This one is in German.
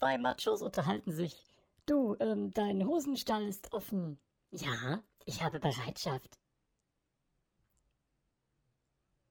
Zwei Machos unterhalten sich. Du, ähm, dein Hosenstall ist offen. Ja, ich habe Bereitschaft.